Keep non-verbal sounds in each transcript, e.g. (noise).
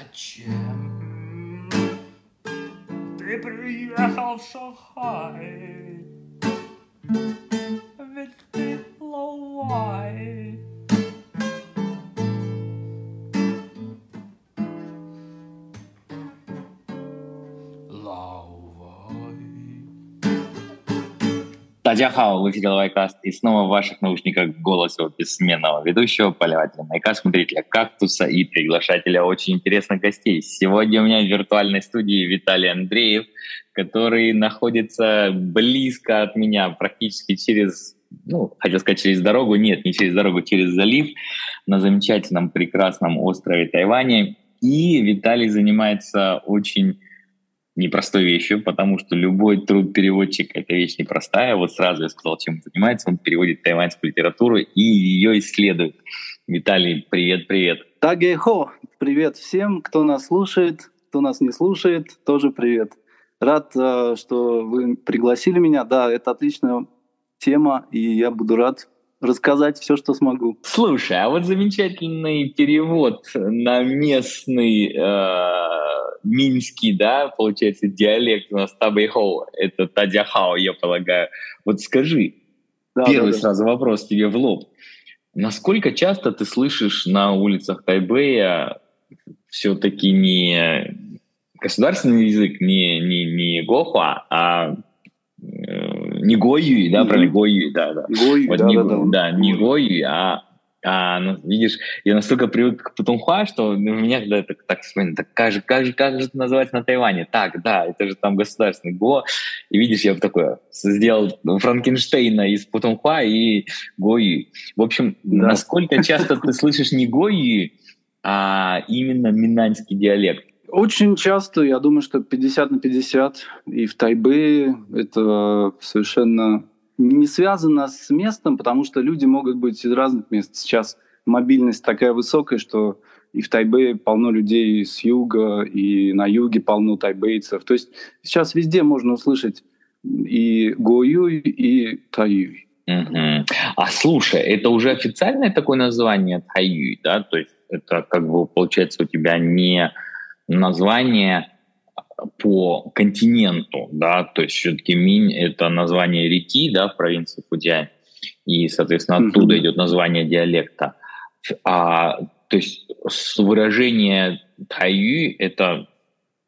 Зачем ты приехал в Шанхай? Друзья, хау, в эфире Лайкаст, и снова в ваших наушниках голос его бессменного ведущего, поливателя Майка, смотрителя кактуса и приглашателя очень интересных гостей. Сегодня у меня в виртуальной студии Виталий Андреев, который находится близко от меня, практически через ну, хотел сказать, через дорогу, нет, не через дорогу, через залив, на замечательном, прекрасном острове Тайване. И Виталий занимается очень непростой вещью, потому что любой труд переводчика — это вещь непростая. Вот сразу я сказал, чем он занимается. Он переводит тайваньскую литературу и ее исследует. Виталий, привет-привет. Тагейхо, привет всем, кто нас слушает, кто нас не слушает, тоже привет. Рад, э, что вы пригласили меня. Да, это отличная тема, и я буду рад рассказать все, что смогу. Слушай, а вот замечательный перевод на местный э, минский, да, получается, диалект у нас Табэйхоу, это Тадяхао, я полагаю. Вот скажи, Да, первый да, да. сразу вопрос тебе в лоб. Насколько часто ты слышишь на улицах Тайбэя все-таки не государственный язык, не, не, не Гохуа, а э, не Гойюй, да, правильно, Гойюй, да, да. Гой, Вот да, не, да, да. да, не Гойюй, а, а, ну, видишь, я настолько привык к Путунхуа, что ну, у меня когда это так так как же, как же, как же это называется на Тайване? Так, да, это же там государственный Го. И видишь, я такое сделал Франкенштейна из Путунхуа и Гойюй. В общем, Да. насколько часто ты слышишь не Гойюй, а именно минаньский диалект? Очень часто, я думаю, что 50 на 50, и в Тайбэе это совершенно не связано с местом, потому что люди могут быть из разных мест. Сейчас мобильность такая высокая, что и в Тайбэе полно людей с юга, и на юге полно тайбэйцев. То есть сейчас везде можно услышать и Гоюй, и Таюй. А слушай, это уже официальное такое название Тайюй, да? То есть это как бы получается у тебя не название по континенту, да? То есть все-таки Минь — это название реки, да, в провинции Фудзянь, и, соответственно, оттуда идет название диалекта. А, то есть выражение Тайюй — это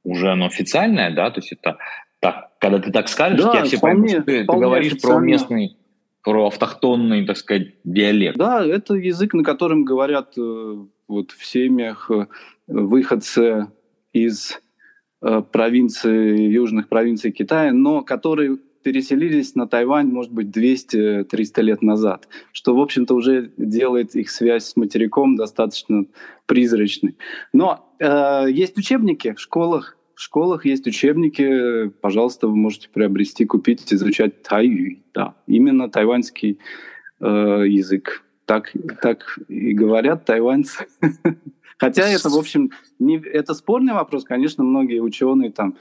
уже оно официальное, да? То есть это так, когда ты так скажешь, Да, тебя все вполне- поймут, ты, ты говоришь про местный про автохтонный, так сказать, диалект. Да, это язык, на котором говорят э, вот в семьях э, выходцы из провинций, южных провинций Китая, но которые переселились на Тайвань, может быть, 200-300 лет назад, что, в общем-то, уже делает их связь с материком достаточно призрачной. Но э, есть учебники в школах, в школах есть учебники, пожалуйста, вы можете приобрести, купить, изучать тайюй, да, именно тайваньский э, язык. Так, так и говорят тайваньцы. (laughs) Хотя это, в общем, не, это спорный вопрос. Конечно, многие ученые, там,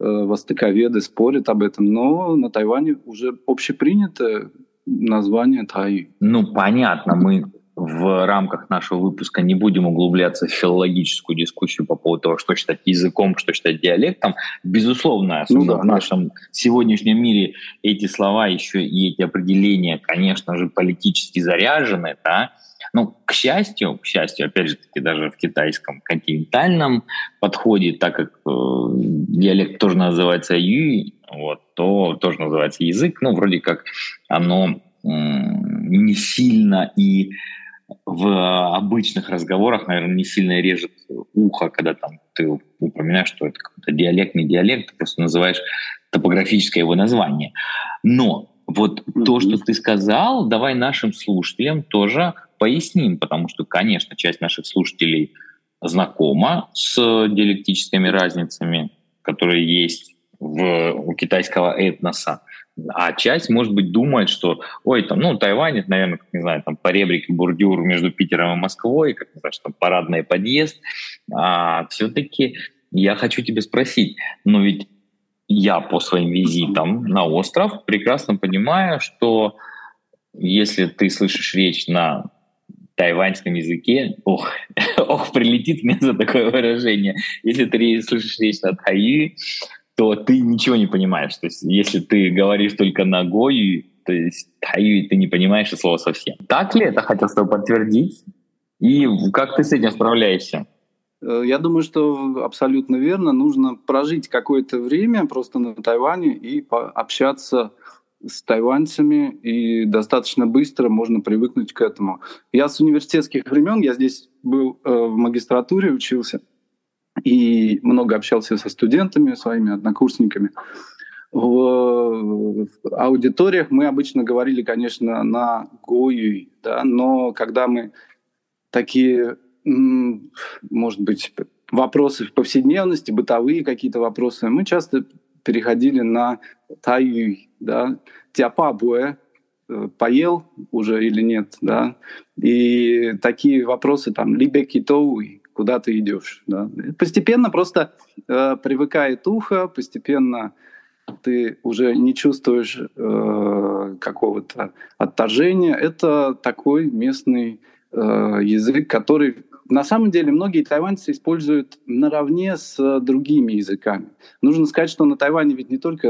э, востоковеды спорят об этом, но на Тайване уже общепринято название Тай. Ну, понятно, мы в рамках нашего выпуска не будем углубляться в филологическую дискуссию по поводу того, что считать языком, что считать диалектом. Безусловно, Ну да, в нашем сегодняшнем мире эти слова еще и эти определения, конечно же, политически заряжены, да. Ну, к счастью, к счастью, опять же таки, даже в китайском континентальном подходе, так как э, диалект тоже называется юй, вот, то тоже называется язык, ну, вроде как оно м, не сильно и в обычных разговорах, наверное, не сильно режет ухо, когда там ты упоминаешь, что это какой-то диалект, не диалект, ты просто называешь топографическое его название. Но вот то, что ты сказал, давай нашим слушателям тоже поясним, потому что, конечно, часть наших слушателей знакома с диалектическими разницами, которые есть в, у китайского этноса. А часть, может быть, думает, что, ой, там, ну, Тайвань, это, наверное, как, не знаю, там, по ребрике бордюр между Питером и Москвой, как, не что там, парадный подъезд. А все-таки я хочу тебя спросить, но ведь я по своим визитам на остров прекрасно понимаю, что если ты слышишь речь на тайваньском языке, ох, (laughs) ох, прилетит мне за такое выражение. Если ты слышишь речь на тайи, то ты ничего не понимаешь. То есть, если ты говоришь только на гою, то есть тайю ты не понимаешь это слово совсем. Так ли это, хотел с тобой подтвердить? И как ты с этим справляешься? Э, я думаю, что абсолютно верно. Нужно прожить какое-то время просто на Тайване и общаться с тайваньцами, и достаточно быстро можно привыкнуть к этому. Я с университетских времен, я здесь был э, в магистратуре, учился, и много общался со студентами, своими однокурсниками. В, аудиториях мы обычно говорили, конечно, на гою, да, но когда мы такие, может быть, вопросы в повседневности, бытовые какие-то вопросы, мы часто переходили на таюй, да, тяпа буэ, э, поел уже или нет, да, и такие вопросы там, либе китоуй, куда ты идешь, да. Постепенно просто э, привыкает ухо, постепенно ты уже не чувствуешь э, какого-то отторжения. Это такой местный э, язык, который на самом деле многие тайваньцы используют наравне с другими языками. Нужно сказать, что на Тайване ведь не только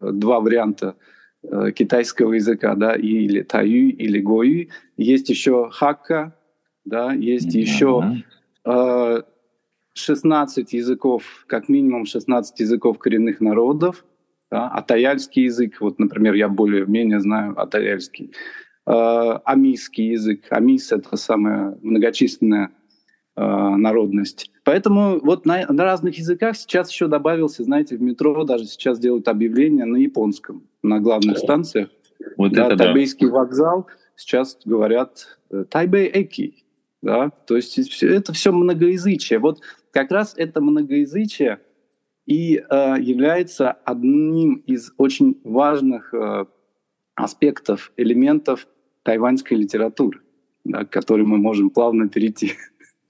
э, два варианта э, китайского языка, да, или таю, или гою, есть еще хакка, да, есть mm-hmm. еще э, 16 языков, как минимум 16 языков коренных народов, да, атаяльский язык, вот, например, я более-менее знаю атаяльский, э, амийский язык, амис — это самая многочисленная э, народность. Поэтому вот на, на разных языках сейчас еще добавился, знаете, в метро даже сейчас делают объявления на японском, на главных станциях. Вот да, это Тайбейский да. вокзал сейчас говорят э, Тайбэй Эки, да, то есть это все многоязычие. Вот как раз это многоязычие и э, является одним из очень важных э, аспектов, элементов тайваньской литературы, да, к которой мы можем плавно перейти.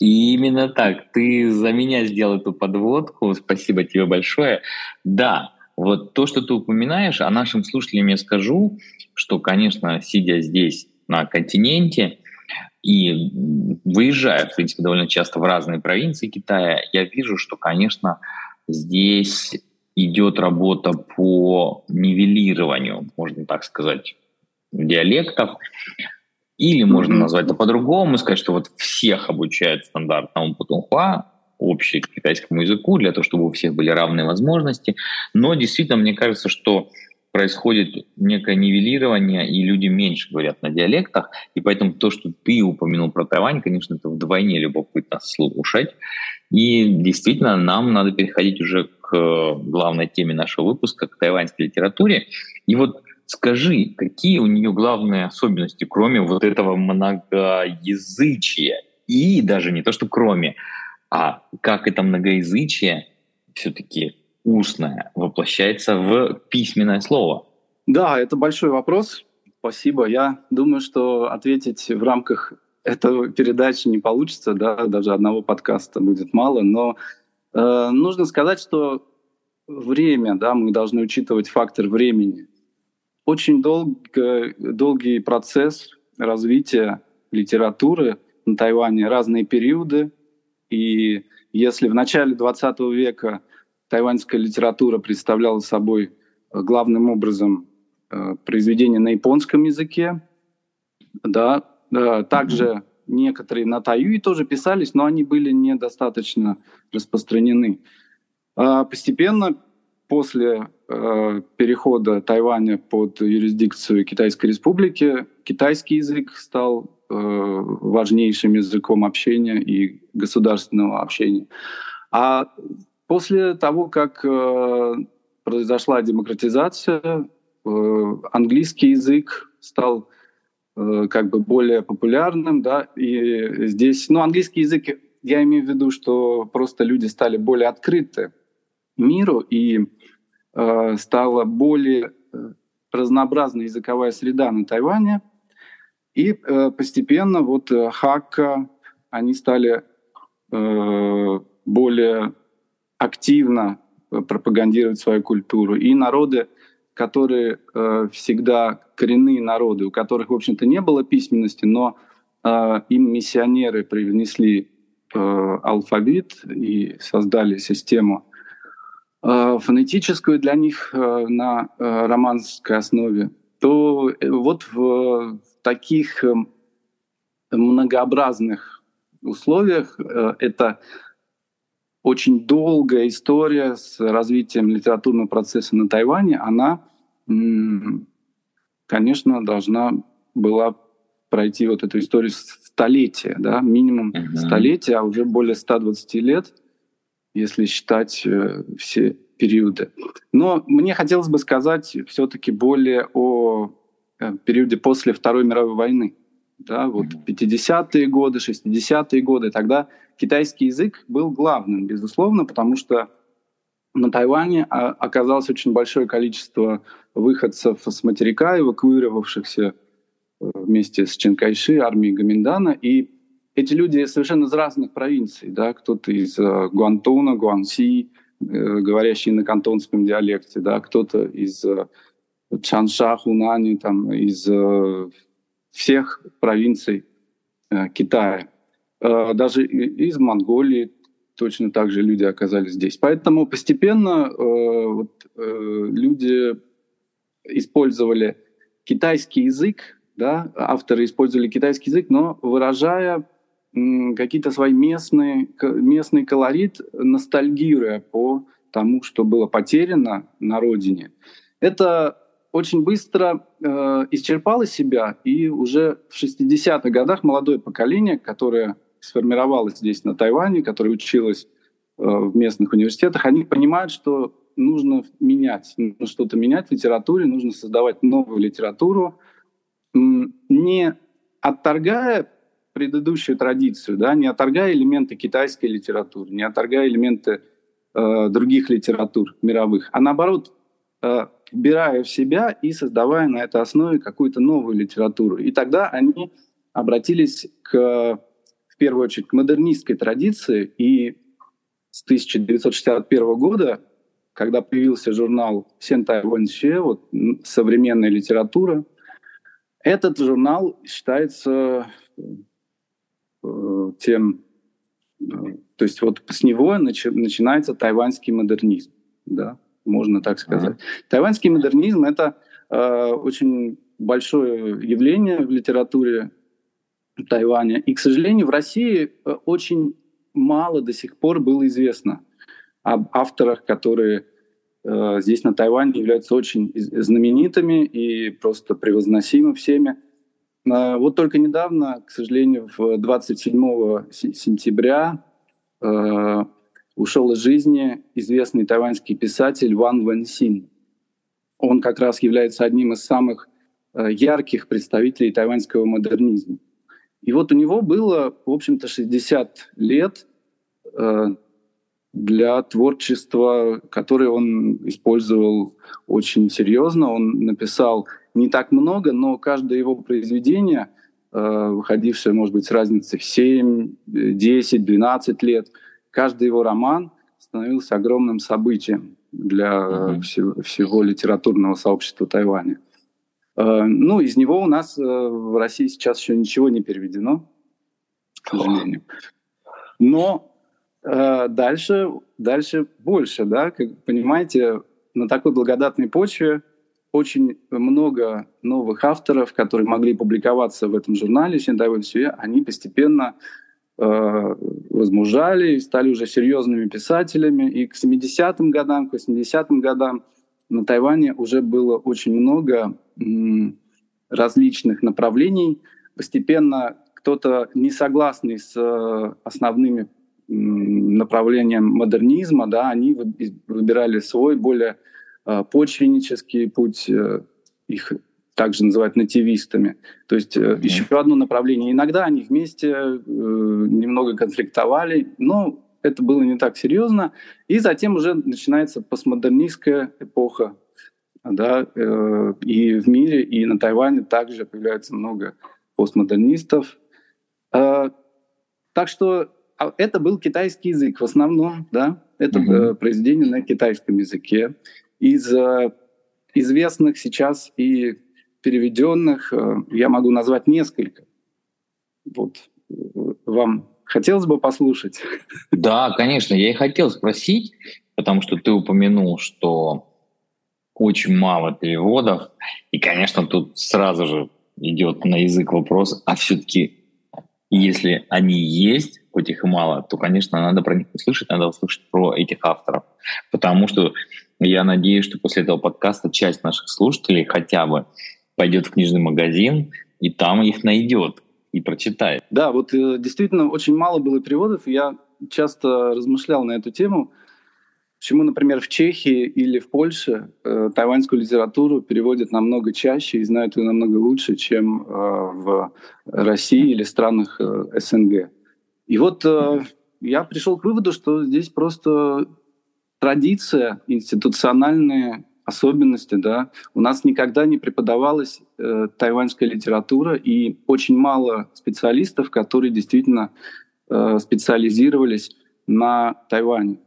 И именно так. Ты за меня сделал эту подводку. Спасибо тебе большое. Да, вот то, что ты упоминаешь, а нашим слушателям я скажу, что, конечно, сидя здесь на континенте и выезжая, в принципе, довольно часто в разные провинции Китая, я вижу, что, конечно, здесь идет работа по нивелированию, можно так сказать, диалектов. Или можно назвать это по-другому, сказать, что вот всех обучают стандартному путунхуа, общий к китайскому языку, для того, чтобы у всех были равные возможности. Но действительно, мне кажется, что происходит некое нивелирование, и люди меньше говорят на диалектах, и поэтому то, что ты упомянул про Тайвань, конечно, это вдвойне любопытно слушать. И действительно, нам надо переходить уже к главной теме нашего выпуска, к тайваньской литературе. И вот Скажи, какие у нее главные особенности, кроме вот этого многоязычия? И даже не то, что кроме, а как это многоязычие все-таки устное воплощается в письменное слово? Да, это большой вопрос. Спасибо. Я думаю, что ответить в рамках этой передачи не получится, да, даже одного подкаста будет мало, но э, нужно сказать, что время, да, мы должны учитывать фактор времени очень долго, долгий процесс развития литературы на Тайване, разные периоды. И если в начале 20 века тайваньская литература представляла собой э, главным образом э, произведения на японском языке, да, также некоторые на таюи тоже писались, но они были недостаточно распространены. А постепенно после э, перехода Тайваня под юрисдикцию Китайской Республики китайский язык стал э, важнейшим языком общения и государственного общения. А после того, как э, произошла демократизация, э, английский язык стал э, как бы более популярным, да, и здесь, ну, английский язык, я имею в виду, что просто люди стали более открыты миру, и Э, стала более э, разнообразная языковая среда на Тайване. И э, постепенно вот Хакка, они стали более активно пропагандировать свою культуру. И народы, которые всегда коренные народы, у которых, в общем-то, не было письменности, но им миссионеры привнесли алфавит и создали систему фонетическую для них на романской основе, то вот в таких многообразных условиях это очень долгая история с развитием литературного процесса на Тайване, она, конечно, должна была пройти вот эту историю столетия, да, минимум uh-huh. столетия, а уже более 120 лет, если считать э, все периоды. Но мне хотелось бы сказать все-таки более о э, периоде после Второй мировой войны. Да, вот 50-е годы, 60-е годы, тогда китайский язык был главным, безусловно, потому что на Тайване а, оказалось очень большое количество выходцев с материка, эвакуировавшихся э, вместе с Ченкайши, армией Гаминдана, и эти люди совершенно из разных провинций, да, кто-то из uh, Гуантуна, Гуанси, э, говорящий на кантонском диалекте, да, кто-то из uh, Чанша, Хунани, там, из uh, всех провинций uh, Китая. Э, даже из Монголии точно так же люди оказались здесь. Поэтому постепенно э, вот, э, люди использовали китайский язык, да, авторы использовали китайский язык, но выражая какие-то свои местные, местный колорит, ностальгируя по тому, что было потеряно на родине. Это очень быстро э, исчерпало себя, и уже в 60-х годах молодое поколение, которое сформировалась здесь на Тайване, которая училась э, в местных университетах, они понимают, что нужно менять, нужно что-то менять в литературе, нужно создавать новую литературу, не отторгая предыдущую традицию, да, не отторгая элементы китайской литературы, не отторгая элементы э, других литератур мировых, а наоборот, э, вбирая в себя и создавая на этой основе какую-то новую литературу. И тогда они обратились к первую очередь к модернистской традиции, и с 1961 года, когда появился журнал «Сентай Вэньше», вот, современная литература, этот журнал считается тем, э, то есть вот с него начи, начинается тайваньский модернизм, да, можно так сказать. Mm-hmm. Тайваньский модернизм это э, очень большое явление в литературе Тайваня. И, к сожалению, в России э, очень мало до сих пор было известно об авторах, которые э, здесь на Тайване являются очень знаменитыми и просто превозносимы всеми. Э, вот только недавно, к сожалению, в 27 сентября э, ушел из жизни известный тайваньский писатель Ван Вэнсин. Он как раз является одним из самых э, ярких представителей тайваньского модернизма. И вот у него было, в общем-то, 60 лет э, для творчества, которое он использовал очень серьезно. Он написал не так много, но каждое его произведение, э, выходившее, может быть, с разницей в 7, 10, 12 лет, каждый его роман становился огромным событием для mm-hmm. всего, всего литературного сообщества Тайваня. Э, ну, из него у нас э, в России сейчас еще ничего не переведено, к сожалению. Но э, дальше, дальше больше, да, как понимаете, на такой благодатной почве очень много новых авторов, которые могли публиковаться в этом журнале «Синдай Сюэ», они постепенно э, возмужали стали уже серьезными писателями. И к 70-м годам, к 80-м годам на Тайване уже было очень много различных направлений. Постепенно кто-то не согласный с э, основными направлением модернизма, да, они выбирали свой более почвеннический путь, э, их также называют нативистами. То есть mm-hmm. еще одно направление. Иногда они вместе немного конфликтовали, но это было не так серьезно. И затем уже начинается постмодернистская эпоха, да, э, и в мире, и на Тайване также появляется много постмодернистов. Э, так что а, это был китайский язык в основном, да, это mm-hmm. произведение на китайском языке. Из э, известных сейчас и переведенных э, я могу назвать несколько. Вот вам хотелось бы послушать? Да, конечно, я и хотел спросить, потому что ты упомянул, что очень мало переводов, и, конечно, тут сразу же идет на язык вопрос, а все-таки, если они есть, хоть их и мало, то, конечно, надо про них услышать, надо услышать про этих авторов. Потому что я надеюсь, что после этого подкаста часть наших слушателей хотя бы пойдет в книжный магазин и там их найдет и прочитает. Да, вот э, действительно очень мало было переводов. Я часто размышлял на эту тему. Почему, например, в Чехии или в Польше э, тайваньскую литературу переводят намного чаще и знают ее намного лучше, чем э, в России или странах э, СНГ. И вот э, я пришел к выводу, что здесь просто традиция, институциональные особенности, да. У нас никогда не преподавалась э, тайваньская литература, и очень мало специалистов, которые действительно э, специализировались на Тайване.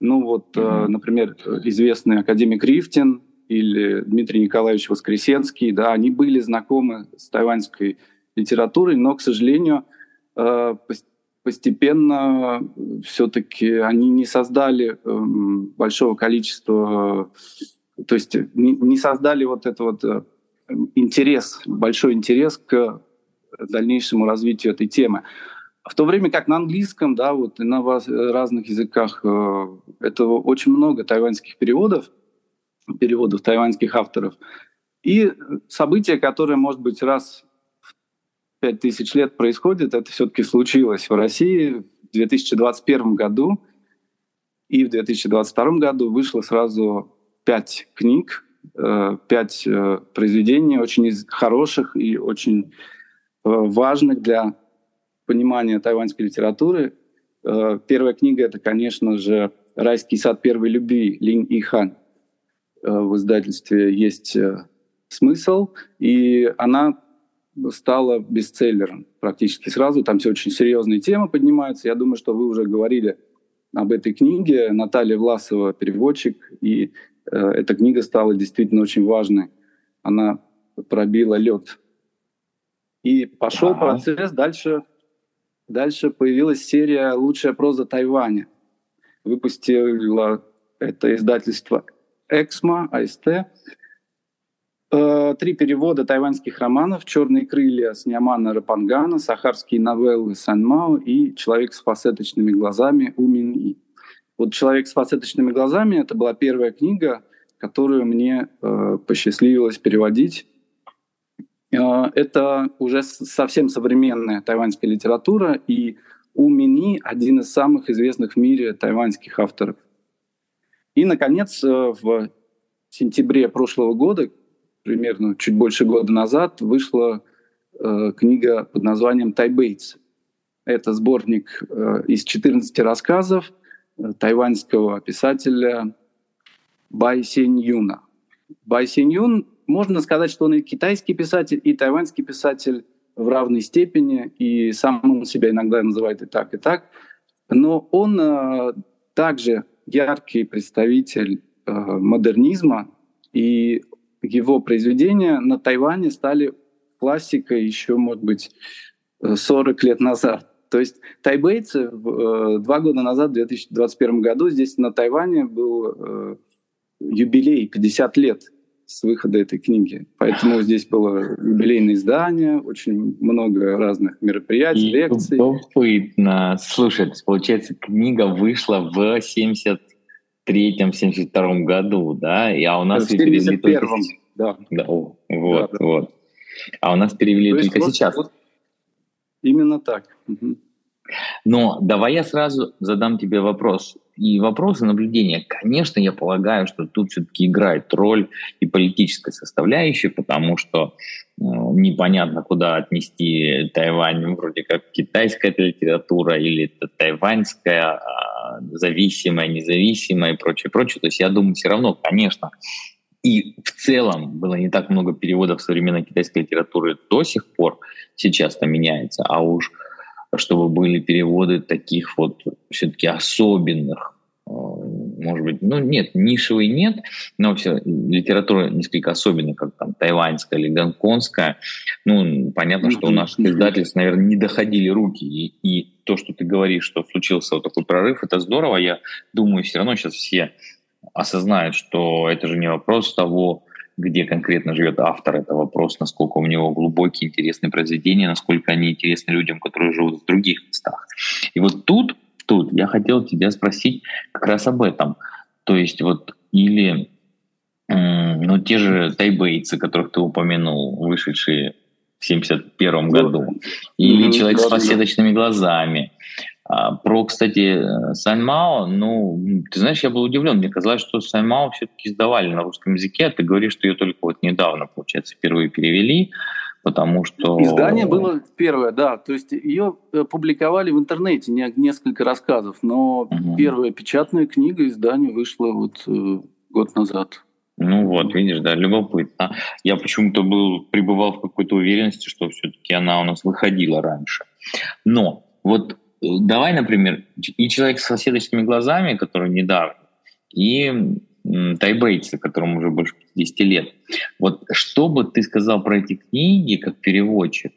Ну вот, э, например, известный академик Рифтин или Дмитрий Николаевич Воскресенский, да, они были знакомы с тайваньской литературой, но, к сожалению, э, постепенно все-таки они не создали э, большого количества то есть не, создали вот этот вот э, интерес, большой интерес к дальнейшему развитию этой темы. В то время как на английском, да, вот и на разных языках э, это очень много тайваньских переводов, переводов тайваньских авторов. И событие, которое, может быть, раз пять тысяч лет происходит, это все-таки случилось в России в 2021 году. И в 2022 году вышло сразу пять книг, э, пять э, произведений, очень хороших и очень э, важных для понимания тайваньской литературы. Первая книга — это, конечно же, «Райский сад первой любви» Линь Ихан. В издательстве есть смысл, и она стала бестселлером практически сразу. Там все очень серьезные темы поднимаются. Я думаю, что вы уже говорили об этой книге. Наталья Власова, переводчик, и Э, эта книга стала действительно очень важной. Она пробила лед. И пошел да. процесс. Дальше, дальше появилась серия «Лучшая проза Тайваня». Выпустила это издательство «Эксмо», АСТ. Э, три перевода тайваньских романов «Черные крылья» с Ниамана Рапангана, «Сахарские новеллы» Санмао и «Человек с фасеточными глазами» У И. Вот «Человек с фасеточными глазами» — это была первая книга, которую мне э, посчастливилось переводить. Э, это уже совсем современная тайваньская литература, и У Мини — один из самых известных в мире тайваньских авторов. И, наконец, э, в сентябре прошлого года, примерно чуть больше года назад, вышла э, книга под названием «Тайбейцы». Это сборник э, из 14 рассказов тайваньского писателя Бай Синь Юна. Бай Синь Юн, можно сказать, что он и китайский писатель, и тайваньский писатель в равной степени, и сам он себя иногда называет и так, и так. Но он э, также яркий представитель э, модернизма, и его произведения на Тайване стали классикой еще, может быть, 40 лет назад. То есть тайбейцы э, два года назад, в 2021 году, здесь на Тайване был э, юбилей 50 лет с выхода этой книги. Поэтому здесь было юбилейное издание, очень много разных мероприятий, И лекций. Любопытно. Слушай, получается, книга вышла в 73-72 году, да? И, а у нас в 71 только... да. да. О, вот, да, да. вот. А у нас перевели То только вот, сейчас. Вот Именно так. Но давай я сразу задам тебе вопрос. И вопросы наблюдения, конечно, я полагаю, что тут все-таки играет роль и политическая составляющая, потому что э, непонятно, куда отнести Тайвань, вроде как китайская литература или это тайваньская, э, зависимая, независимая и прочее, прочее. То есть я думаю, все равно, конечно, и в целом было не так много переводов современной китайской литературы до сих пор, сейчас-то меняется, а уж чтобы были переводы таких вот все-таки особенных, э, может быть, ну нет, нишевый нет, но все литература несколько особенная, как там тайваньская или гонконгская. Ну, понятно, что у наших издательств, наверное, не доходили руки. И, и то, что ты говоришь, что случился вот такой прорыв, это здорово. Я думаю, все равно сейчас все осознают, что это же не вопрос того, где конкретно живет автор, это вопрос, насколько у него глубокие, интересные произведения, насколько они интересны людям, которые живут в других местах. И вот тут, тут я хотел тебя спросить как раз об этом. То есть вот или ну, те же тайбейцы, которых ты упомянул, вышедшие в 71 году, или человек с фасеточными глазами, а, про, кстати, Саньмао, ну, ты знаешь, я был удивлен. Мне казалось, что Саньмао все-таки издавали на русском языке, а ты говоришь, что ее только вот недавно, получается, впервые перевели, потому что... Издание было первое, да. То есть ее э, публиковали в интернете, не, несколько рассказов, но угу. первая печатная книга издания вышла вот э, год назад. Ну вот, видишь, да, любопытно. Я почему-то был, пребывал в какой-то уверенности, что все-таки она у нас выходила раньше. Но вот Давай, например, и человек с соседочными глазами, который недавно, и тайбейцы, которому уже больше 50 лет. Вот что бы ты сказал про эти книги как переводчик?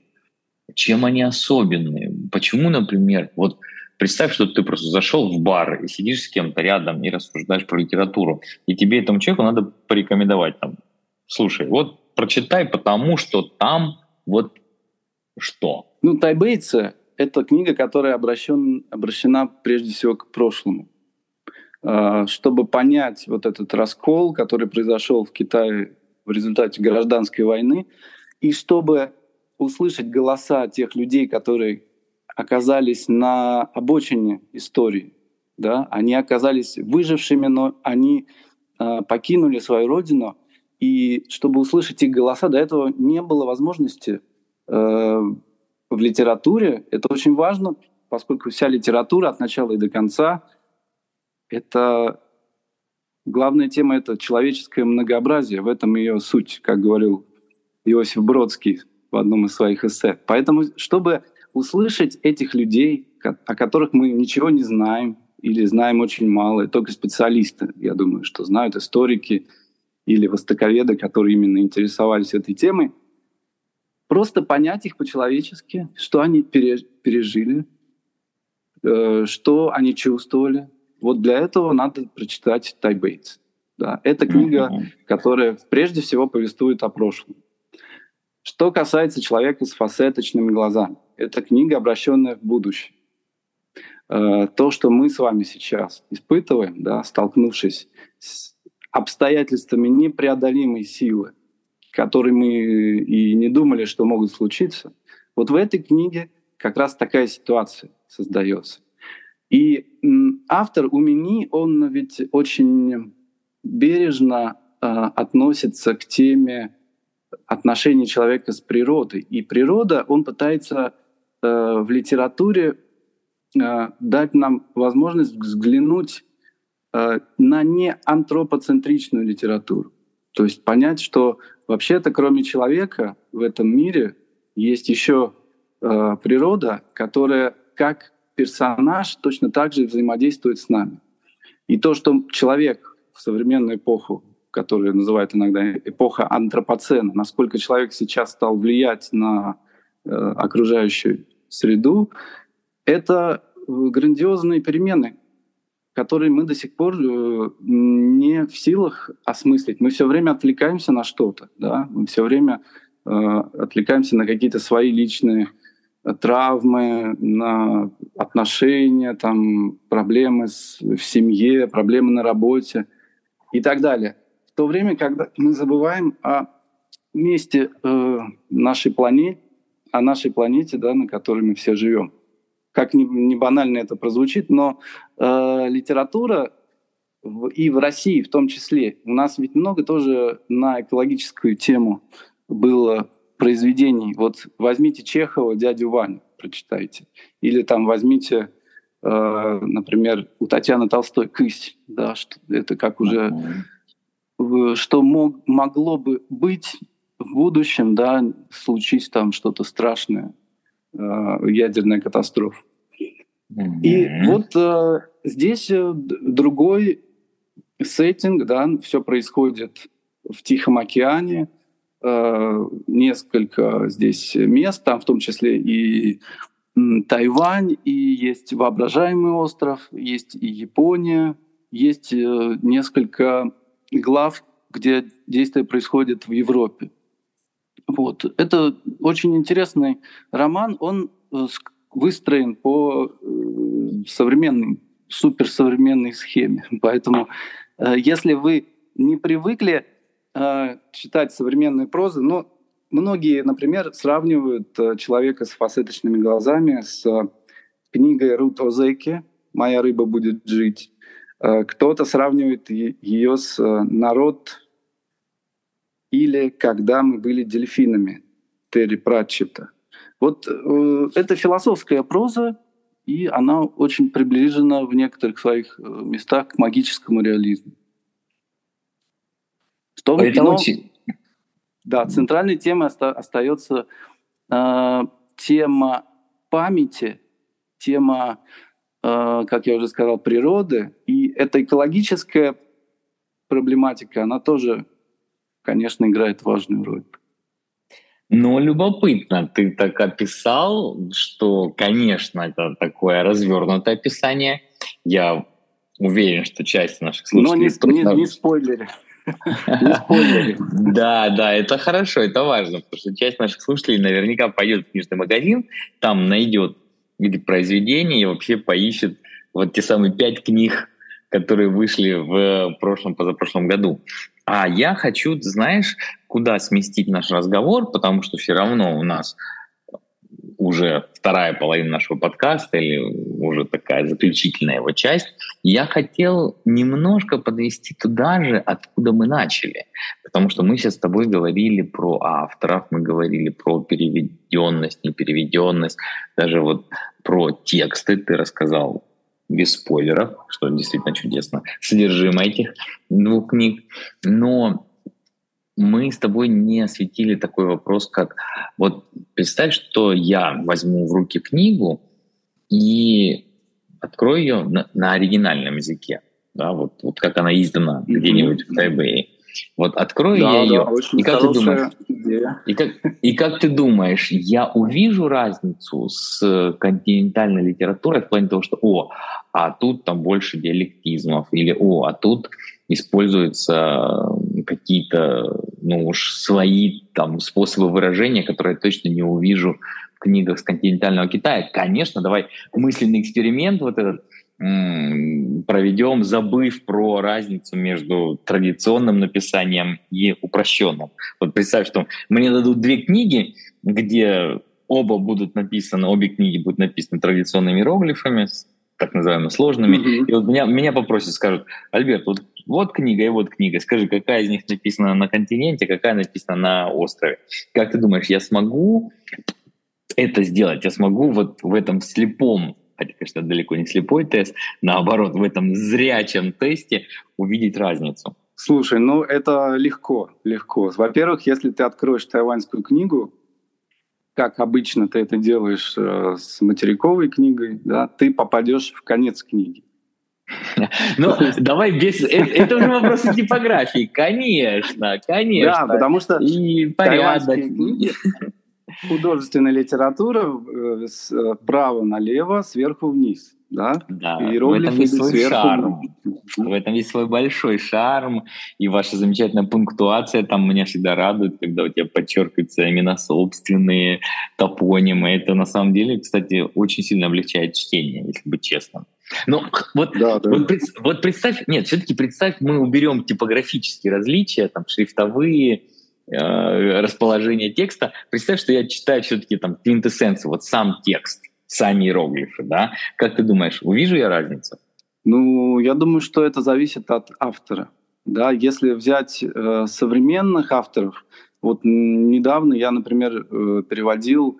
Чем они особенные? Почему, например, вот представь, что ты просто зашел в бар и сидишь с кем-то рядом и рассуждаешь про литературу, и тебе этому человеку надо порекомендовать там, слушай, вот прочитай, потому что там вот что. Ну, тайбейцы это книга, которая обращен, обращена прежде всего к прошлому. А, чтобы понять вот этот раскол, который произошел в Китае в результате гражданской войны, и чтобы услышать голоса тех людей, которые оказались на обочине истории, да, они оказались выжившими, но они э, покинули свою родину, и чтобы услышать их голоса, до этого не было возможности э, в литературе. Это очень важно, поскольку вся литература от начала и до конца — это главная тема — это человеческое многообразие. В этом ее суть, как говорил Иосиф Бродский в одном из своих эссе. Поэтому, чтобы услышать этих людей, о которых мы ничего не знаем или знаем очень мало, только специалисты, я думаю, что знают историки или востоковеды, которые именно интересовались этой темой — просто понять их по-человечески, что они пережили, э, что они чувствовали. Вот для этого надо прочитать Тайбейтс. Да, это книга, которая прежде всего повествует о прошлом. Что касается человека с фасеточными глазами, это книга, обращенная в будущее. Э, то, что мы с вами сейчас испытываем, да, столкнувшись с обстоятельствами непреодолимой силы, которые мы и не думали, что могут случиться. Вот в этой книге как раз такая ситуация создается. И автор Умини, он ведь очень бережно э, относится к теме отношений человека с природой. И природа, он пытается э, в литературе э, дать нам возможность взглянуть э, на неантропоцентричную литературу. То есть понять, что вообще-то кроме человека в этом мире есть еще э, природа, которая как персонаж точно так же взаимодействует с нами. И то, что человек в современную эпоху, которую называют иногда эпоха антропоцена, насколько человек сейчас стал влиять на э, окружающую среду, это грандиозные перемены, которые мы до сих пор э, не в силах осмыслить. Мы все время отвлекаемся на что-то, да? мы все время э, отвлекаемся на какие-то свои личные э, травмы, на отношения, там, проблемы с, в семье, проблемы на работе и так далее. В то время, когда мы забываем о месте э, нашей планеты, о нашей планете, да, на которой мы все живем как не, не банально это прозвучит, но э, литература в, и в России в том числе, у нас ведь много тоже на экологическую тему было произведений. Вот возьмите Чехова «Дядю Ваню», прочитайте. Или там возьмите, э, например, у Татьяны Толстой «Кысь». Да, что, это как уже... Что мог, могло бы быть в будущем, да, случись там что-то страшное, ядерная катастрофа. Mm-hmm. И вот э, здесь э, другой сеттинг, да, все происходит в Тихом океане, э, несколько здесь мест, там в том числе и Тайвань, и есть воображаемый остров, есть и Япония, есть э, несколько глав, где действие происходит в Европе. Вот. Это очень интересный роман. Он э, выстроен по э, современной, суперсовременной схеме. (laughs) Поэтому, если вы не привыкли читать современную прозу, но многие, например, сравнивают человека с фасеточными глазами с книгой Рут Озеки «Моя рыба будет жить». Э, кто-то сравнивает ее с э, «Народ» или «Когда мы были дельфинами» Терри Пратчета. Вот э, это философская проза, и она очень приближена в некоторых своих местах к магическому реализму. В том это кино, очень... Да, центральной темой оста- остается э, тема памяти, тема Э, как я уже сказал, природы. И эта экологическая проблематика, она тоже, конечно, играет важную роль. Но любопытно, ты так описал, что, конечно, это такое развернутое описание. Я уверен, что часть наших слушателей... Но не, не, не спойлери. (laughs) Да, да, это хорошо, это важно, потому что часть наших слушателей наверняка пойдет в книжный магазин, там найдет или произведение и вообще поищет вот те самые пять книг, которые вышли в прошлом, позапрошлом году. А я хочу, знаешь, куда сместить наш разговор, потому что все равно у нас уже вторая половина нашего подкаста или уже такая заключительная его часть, я хотел немножко подвести туда же, откуда мы начали. Потому что мы сейчас с тобой говорили про авторов, мы говорили про переведенность, непереведенность, даже вот про тексты ты рассказал без спойлеров, что действительно чудесно, содержимое этих двух книг. Но мы с тобой не осветили такой вопрос, как вот представь, что я возьму в руки книгу и открою ее на, на оригинальном языке, да, вот, вот как она издана mm-hmm. где-нибудь в Тайбэе. Вот открою да, я ее, да, и как ты думаешь, и как, и как ты думаешь, я увижу разницу с континентальной литературой в плане того, что, о, а тут там больше диалектизмов, или, о, а тут используются какие-то, ну уж свои там способы выражения, которые я точно не увижу в книгах с континентального Китая. Конечно, давай мысленный эксперимент вот этот проведем, забыв про разницу между традиционным написанием и упрощенным. Вот представь, что мне дадут две книги, где оба будут написаны, обе книги будут написаны традиционными иероглифами, так называемыми сложными. Mm-hmm. И вот меня, меня попросят, скажут, Альберт, вот вот книга и вот книга. Скажи, какая из них написана на континенте, какая написана на острове. Как ты думаешь, я смогу это сделать? Я смогу вот в этом слепом, хотя, конечно, далеко не слепой тест, наоборот, в этом зрячем тесте увидеть разницу? Слушай, ну это легко, легко. Во-первых, если ты откроешь тайваньскую книгу, как обычно ты это делаешь э, с материковой книгой, да, ты попадешь в конец книги. (laughs) Ну, давай без... Э, это уже вопросы типографии. Конечно, конечно. Да, потому что и порядок. Художественная литература э, справа э, налево, сверху вниз. Да, да в этом есть свой сверху. шарм. В этом есть свой большой шарм. И ваша замечательная пунктуация там меня всегда радует, когда у тебя подчеркиваются именно собственные топонимы. Это на самом деле, кстати, очень сильно облегчает чтение, если быть честным. Но вот, да, да. вот, вот представь, нет, все-таки представь, мы уберем типографические различия, там шрифтовые, расположение текста. Представь, что я читаю все-таки там квинтэссенцию, вот сам текст, сами иероглифы, да? Как ты думаешь, увижу я разницу? Ну, я думаю, что это зависит от автора. Да, если взять э, современных авторов, вот недавно я, например, э, переводил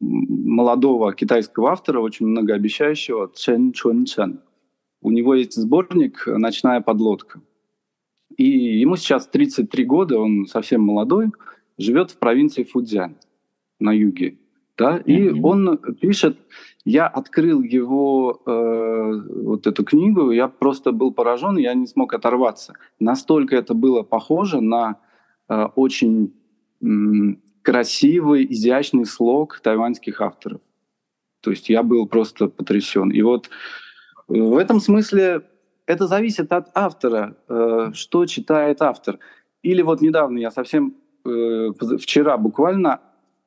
молодого китайского автора, очень многообещающего, Чен Чун Чен. У него есть сборник «Ночная подлодка». И ему сейчас 33 года, он совсем молодой, живет в провинции Фудзянь на юге. Да? И mm-hmm. он пишет я открыл его, э, вот эту книгу, я просто был поражен, я не смог оторваться. Настолько это было похоже на э, очень э, красивый, изящный слог тайваньских авторов. То есть я был просто потрясен. И вот в этом смысле это зависит от автора, э, что читает автор. Или вот недавно я совсем э, вчера буквально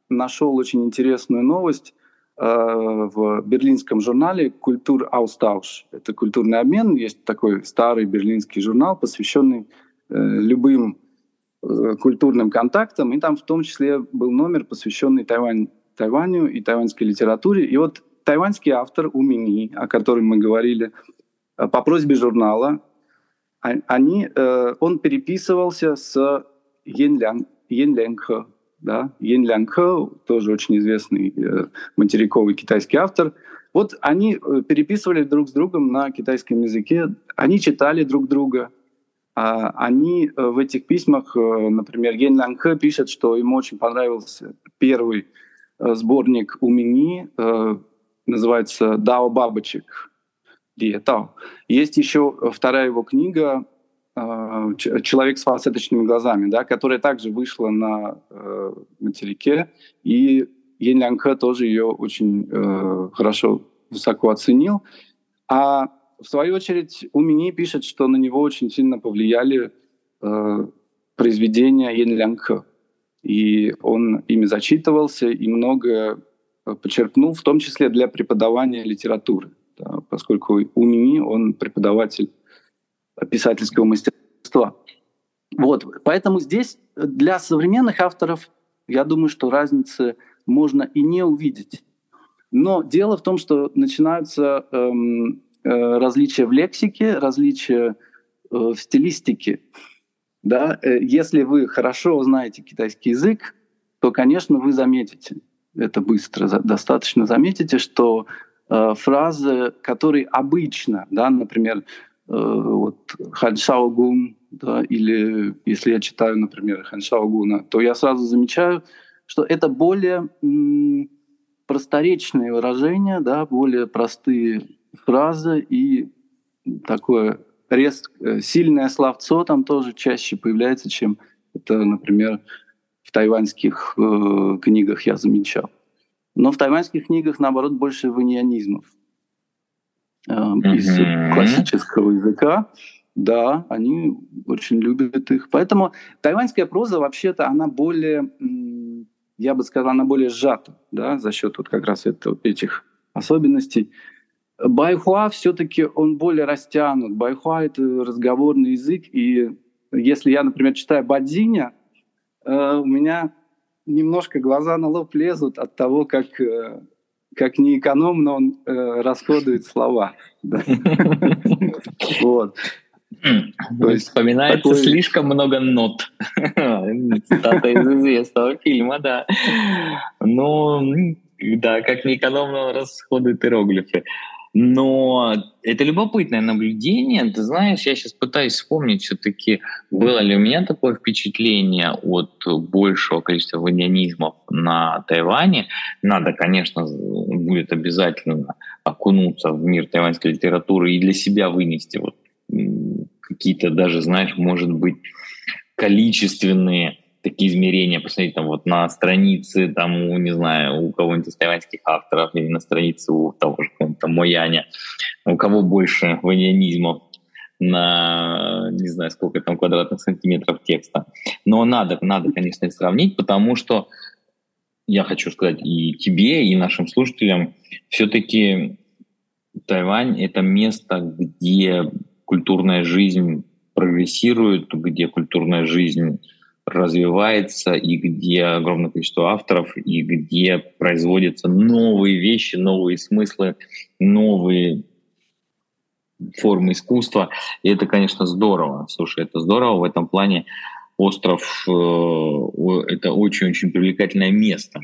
нашел очень интересную новость э, в берлинском журнале «Культур Аустауш». Это культурный обмен. Есть такой старый берлинский журнал, посвященный любым культурным контактам. И там в том числе был номер, посвященный Тайвань, Тайваню и тайваньской литературе. И вот тайваньский автор Умини, о котором мы говорили, по просьбе журнала а, они, э, он переписывался с Йен, Лян, Йен Лянхэ. Да? Йен тоже очень известный э, материковый китайский автор. Вот они э, переписывали друг с другом на китайском языке, они читали друг друга. А они в этих письмах, например, Йен Лянхэ пишет, что ему очень понравился первый сборник Умини, называется «Дао бабочек», Диетал. Есть еще вторая его книга э, «Человек с фасеточными глазами», да, которая также вышла на э, материке, и Йен Лянка тоже ее очень э, хорошо, высоко оценил. А в свою очередь Умини пишет, что на него очень сильно повлияли э, произведения Йен Лянка. И он ими зачитывался и многое почерпнул, в том числе для преподавания литературы поскольку у Мими он преподаватель писательского мастерства. Вот, поэтому здесь для современных авторов, я думаю, что разницы можно и не увидеть. Но дело в том, что начинаются эм, э, различия в лексике, различия э, в стилистике. Да? Э, если вы хорошо знаете китайский язык, то, конечно, вы заметите это быстро, достаточно заметите, что э, фразы, которые обычно, да, например, э, вот Хан Шаогун, да, или если я читаю, например, Хан Шаогуна, то я сразу замечаю, что это более просторечные выражения, да, более простые фразы и такое рез, э, сильное словцо там тоже чаще появляется, чем это, например, в тайваньских э, книгах я замечал. Но в тайваньских книгах, наоборот, больше ванианизмов. Э, из классического языка. Да, они очень любят их. Поэтому тайваньская проза, вообще-то, она более, я бы сказал, она более сжата, да, за счет вот как раз это, этих особенностей. Байхуа все-таки он более растянут. Байхуа — это разговорный язык, и если я, например, читаю Бадзиня, э, у меня немножко глаза на лоб лезут от того, как, э, как неэкономно он э, расходует слова. Вот. То есть Вспоминается такой... слишком много нот. Цитата из известного фильма, да. Ну, да, как неэкономно он расходует иероглифы. Но это любопытное наблюдение. Ты знаешь, я сейчас пытаюсь вспомнить все-таки, было ли у меня такое впечатление от большего количества ванианизмов на Тайване. Надо, конечно, будет обязательно окунуться в мир тайваньской литературы и для себя вынести вот какие-то даже, знаешь, может быть, количественные такие измерения, посмотреть там вот на странице, там, у, не знаю, у кого-нибудь из тайваньских авторов или на странице у того же какого-то Мояня, у кого больше ванианизмов на, не знаю, сколько там квадратных сантиметров текста. Но надо, надо, конечно, сравнить, потому что я хочу сказать и тебе, и нашим слушателям, все-таки Тайвань — это место, где культурная жизнь прогрессирует, где культурная жизнь развивается и где огромное количество авторов, и где производятся новые вещи, новые смыслы, новые формы искусства. И это, конечно, здорово. Слушай, это здорово. В этом плане остров э, — это очень-очень привлекательное место.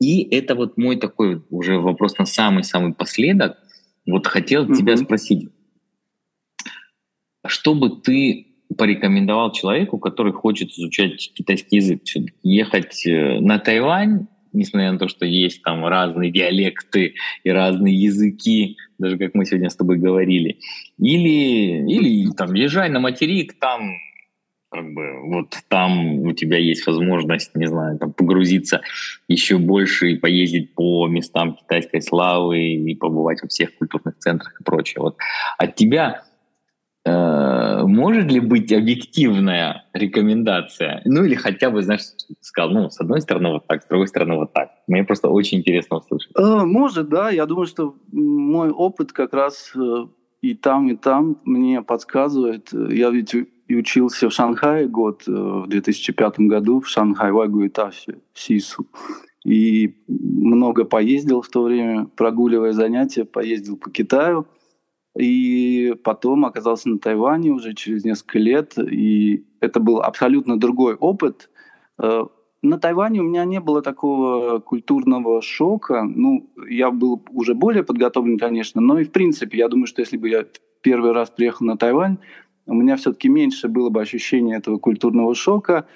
И это вот мой такой уже вопрос на самый-самый последок. Вот хотел mm-hmm. тебя спросить, что бы ты порекомендовал человеку, который хочет изучать китайский язык, ехать э, на Тайвань несмотря на то, что есть там разные диалекты и разные языки, даже как мы сегодня с тобой говорили. Или, или там езжай на материк, там как бы вот там у тебя есть возможность, не знаю, там погрузиться еще больше и поездить по местам китайской славы и побывать во всех культурных центрах и прочее. Вот от тебя может ли быть объективная рекомендация? Ну или хотя бы, знаешь, сказал, ну, с одной стороны вот так, с другой стороны вот так. Мне просто очень интересно услышать. Э, может, да. Я думаю, что мой опыт как раз э, и там, и там мне подсказывает. Я ведь и учился в Шанхае год э, в 2005 году в Шанхай Вайгуитасе, СИСу. И много поездил в то время, прогуливая занятия, поездил по Китаю. И потом оказался на Тайване уже через несколько лет. И это был абсолютно другой опыт. Э, на Тайване у меня не было такого культурного шока. Ну, я был уже более подготовлен, конечно, но и в принципе, я думаю, что если бы я первый раз приехал на Тайвань, у меня все-таки меньше было бы ощущения этого культурного шока.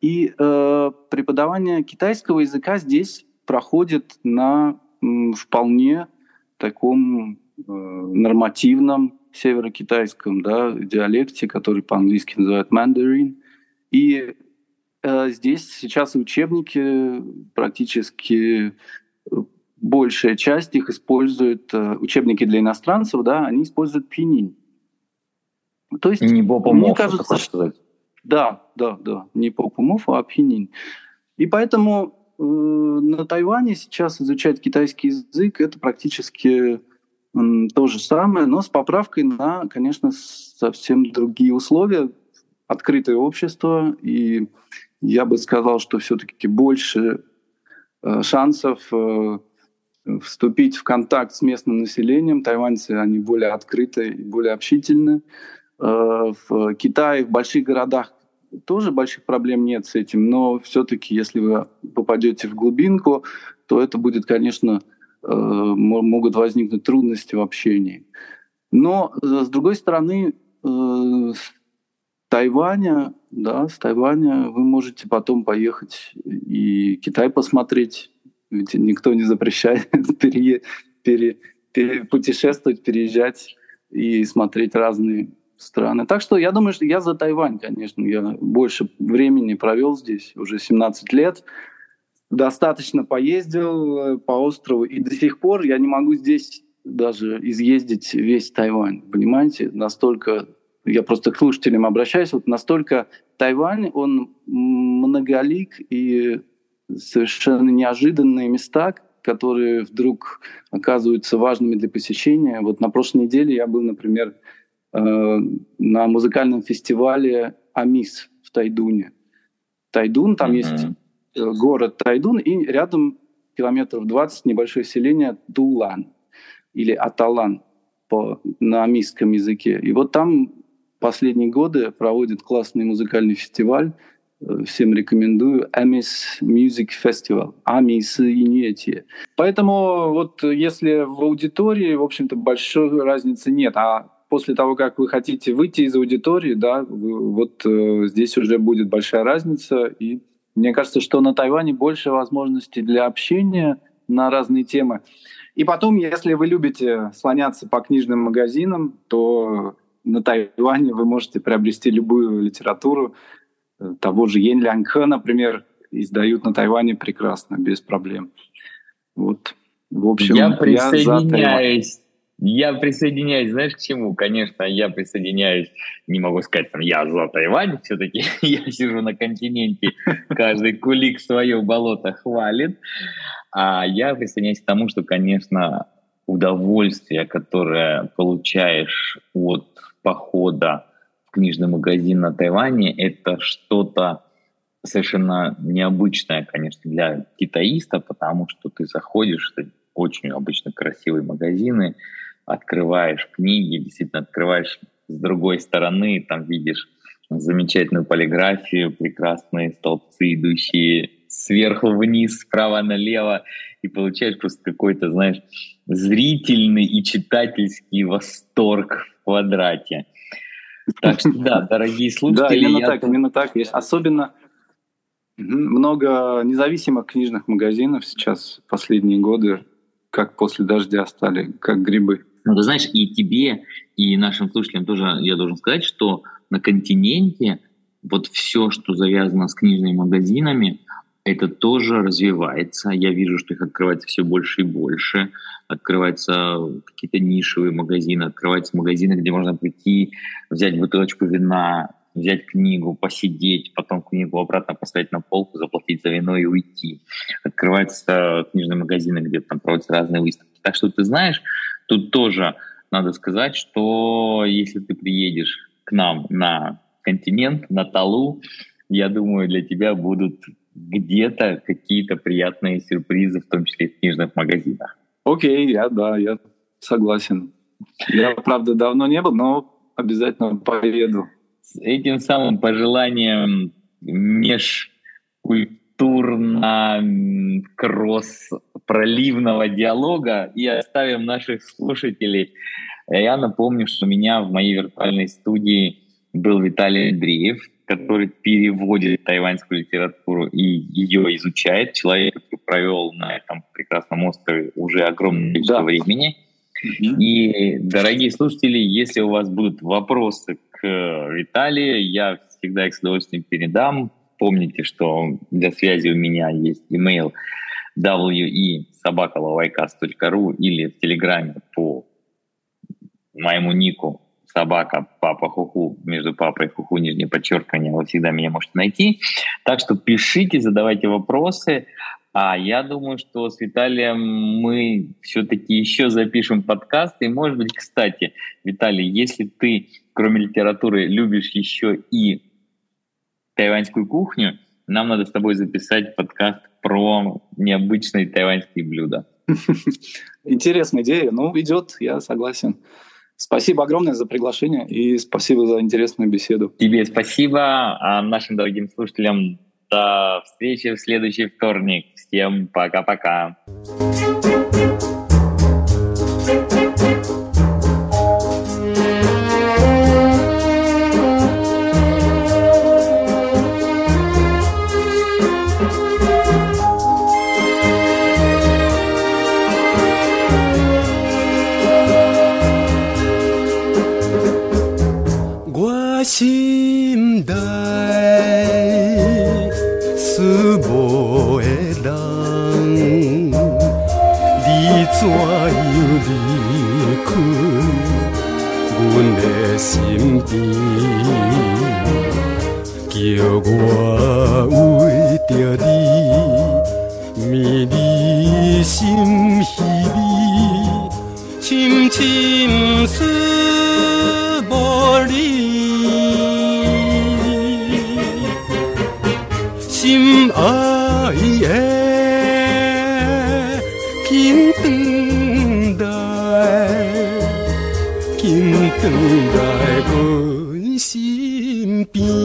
И э, преподавание китайского языка здесь проходит на м, вполне таком нормативном северокитайском да, диалекте, который по-английски называют мандарин. И э, здесь сейчас учебники практически э, большая часть их используют, э, учебники для иностранцев, да, они используют пининь. То есть, не мне кажется, сказать. Да, да, да, не попумов, а пинин. И поэтому э, на Тайване сейчас изучать китайский язык это практически э, то же самое, но с поправкой на, конечно, совсем другие условия. Открытое общество, и я бы сказал, что все-таки больше э, шансов э, вступить в контакт с местным населением. Тайваньцы, они более открыты и более общительны. Э, в Китае, в больших городах тоже больших проблем нет с этим, но все-таки, если вы попадете в глубинку, то это будет, конечно, могут возникнуть трудности в общении. Но, э, с другой стороны, с Тайваня, да, с Тайваня вы можете потом поехать и Китай посмотреть, ведь никто не запрещает (laughs) пере, пере, пере, путешествовать, переезжать и смотреть разные страны. Так что я думаю, что я за Тайвань, конечно. Я больше времени провел здесь, уже 17 лет. Достаточно поездил э, по острову, и до сих пор я не могу здесь даже изъездить весь Тайвань. Понимаете? Настолько, я просто к слушателям обращаюсь, вот настолько Тайвань, он многолик и совершенно неожиданные места, которые вдруг оказываются важными для посещения. Вот на прошлой неделе я был, например, Э, на музыкальном фестивале Амис в Тайдуне. Тайдун, там mm-hmm. есть город Тайдун, и рядом километров 20 небольшое селение Дулан или Аталан по, на амисском языке. И вот там последние годы проводит классный музыкальный фестиваль. Э, всем рекомендую. Amis Music Festival. Амис и Поэтому вот если в аудитории, в общем-то, большой разницы нет. А после того, как вы хотите выйти из аудитории, да, вот э, здесь уже будет большая разница. И мне кажется, что на Тайване больше возможностей для общения на разные темы. И потом, если вы любите слоняться по книжным магазинам, то на Тайване вы можете приобрести любую литературу. Того же Йен Лянг например, издают на Тайване прекрасно, без проблем. Вот. В общем, я присоединяюсь я присоединяюсь, знаешь, к чему? Конечно, я присоединяюсь, не могу сказать, там, я за Тайвань, (laughs) все-таки (laughs) я сижу на континенте, каждый кулик свое болото хвалит. А я присоединяюсь к тому, что, конечно, удовольствие, которое получаешь от похода в книжный магазин на Тайване, это что-то совершенно необычное, конечно, для китаиста, потому что ты заходишь, это очень обычно красивые магазины, открываешь книги, действительно открываешь с другой стороны, там видишь замечательную полиграфию, прекрасные столбцы, идущие сверху вниз, справа налево, и получаешь просто какой-то, знаешь, зрительный и читательский восторг в квадрате. Так что да, (laughs) дорогие слушатели... Да, именно так, именно так. Особенно Много независимых книжных магазинов сейчас последние годы, как после дождя стали, как грибы. Ну, ты знаешь, и тебе, и нашим слушателям тоже я должен сказать, что на континенте вот все, что завязано с книжными магазинами, это тоже развивается. Я вижу, что их открывается все больше и больше. Открываются какие-то нишевые магазины, открываются магазины, где можно прийти, взять бутылочку вина, взять книгу, посидеть, потом книгу обратно поставить на полку, заплатить за вино и уйти. Открываются книжные магазины, где там проводятся разные выставки. Так что ты знаешь, тут тоже надо сказать, что если ты приедешь к нам на континент, на Талу, я думаю, для тебя будут где-то какие-то приятные сюрпризы, в том числе и в книжных магазинах. Окей, я да, я согласен. Я, правда, давно не был, но обязательно поеду. С этим самым пожеланием межкультурно-кросс-проливного диалога и оставим наших слушателей. Я напомню, что у меня в моей виртуальной студии был Виталий Андреев, который переводит тайваньскую литературу и ее изучает. Человек, который провел на этом прекрасном острове уже огромное количество да. времени. И, дорогие слушатели, если у вас будут вопросы к Виталию, я всегда их с удовольствием передам. Помните, что для связи у меня есть email we собакаловайкас.ру или в Телеграме по моему нику собака, папа Хуху, между папой Хуху, нижнее подчеркивание, вы всегда меня можете найти. Так что пишите, задавайте вопросы. А я думаю, что с Виталием мы все-таки еще запишем подкаст. И, может быть, кстати, Виталий, если ты, кроме литературы, любишь еще и тайваньскую кухню, нам надо с тобой записать подкаст про необычные тайваньские блюда. (laughs) Интересная идея. Ну, идет, я согласен. Спасибо огромное за приглашение и спасибо за интересную беседу. Тебе спасибо, а нашим дорогим слушателям до встречи в следующий вторник. Всем пока-пока. 来，紧转来阮身边。